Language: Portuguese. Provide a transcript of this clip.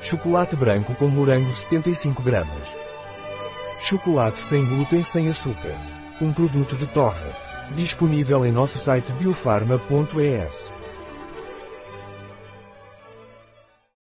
Chocolate branco com morango 75 gramas. Chocolate sem glúten sem açúcar. Um produto de Torres. Disponível em nosso site biofarma.es.